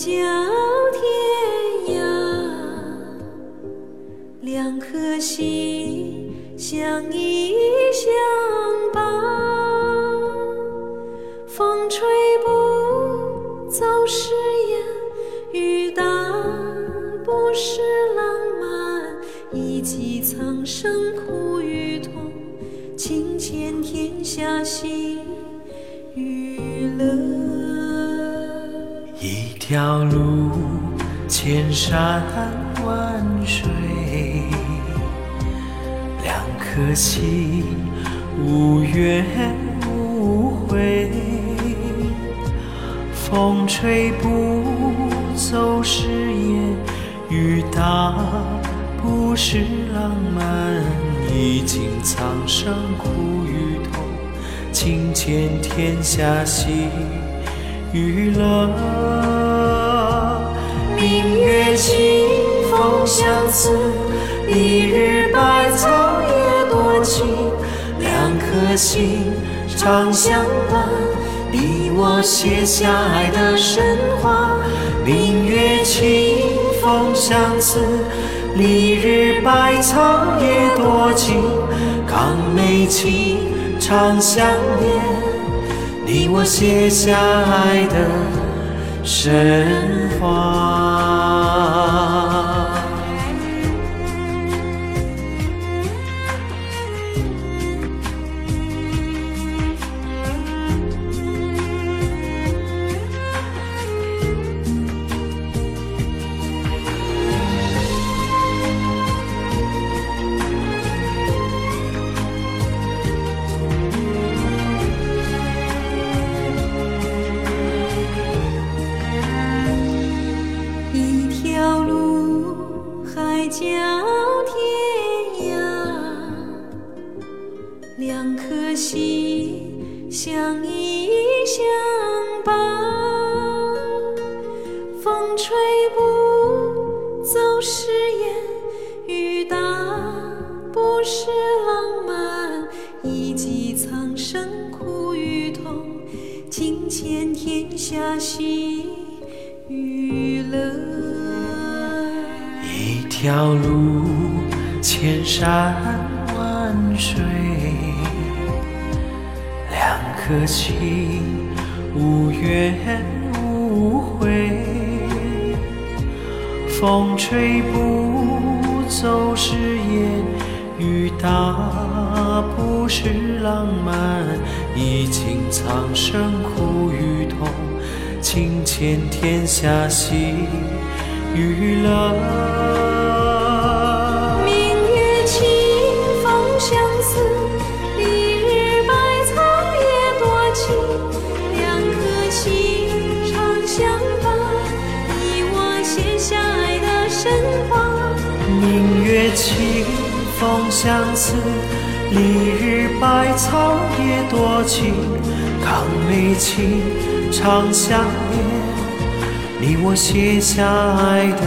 叫天涯，两颗心相依相伴，风吹不走誓言，雨打不湿浪漫，一起苍生苦与痛，情牵天下喜与乐。一条路，千山万水，两颗心，无怨无悔。风吹不走誓言，雨打不是浪漫。历经苍生苦与痛，情牵天下喜娱乐。明月清风相思，一日百草也多情。两颗心长相伴，你我写下爱的神话。明月清风相思，丽日百草也多情。康美情长相恋，我写下爱的神话。两颗心相依相伴。风吹不走誓言，雨打不是浪漫。一骑苍生苦与痛，情牵天下喜与乐。一条路，千山万水，两颗心，无怨无悔。风吹不走誓言，雨打不是浪漫。历经苍生苦与痛，情牵天下喜与乐。风相思，丽日百草也多情。康美情长相恋，你我写下爱的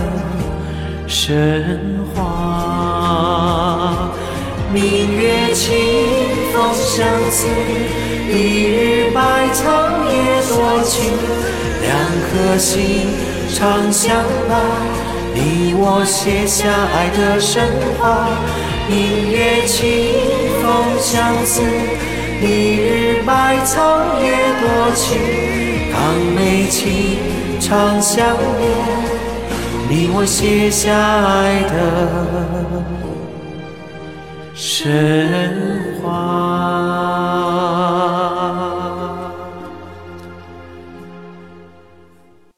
神话。明月清风相思，丽日百草也多情。两颗心长相伴，你我写下爱的神话。明月清风相思，丽日百草也多情。当美景长相恋，你我写下爱的神话。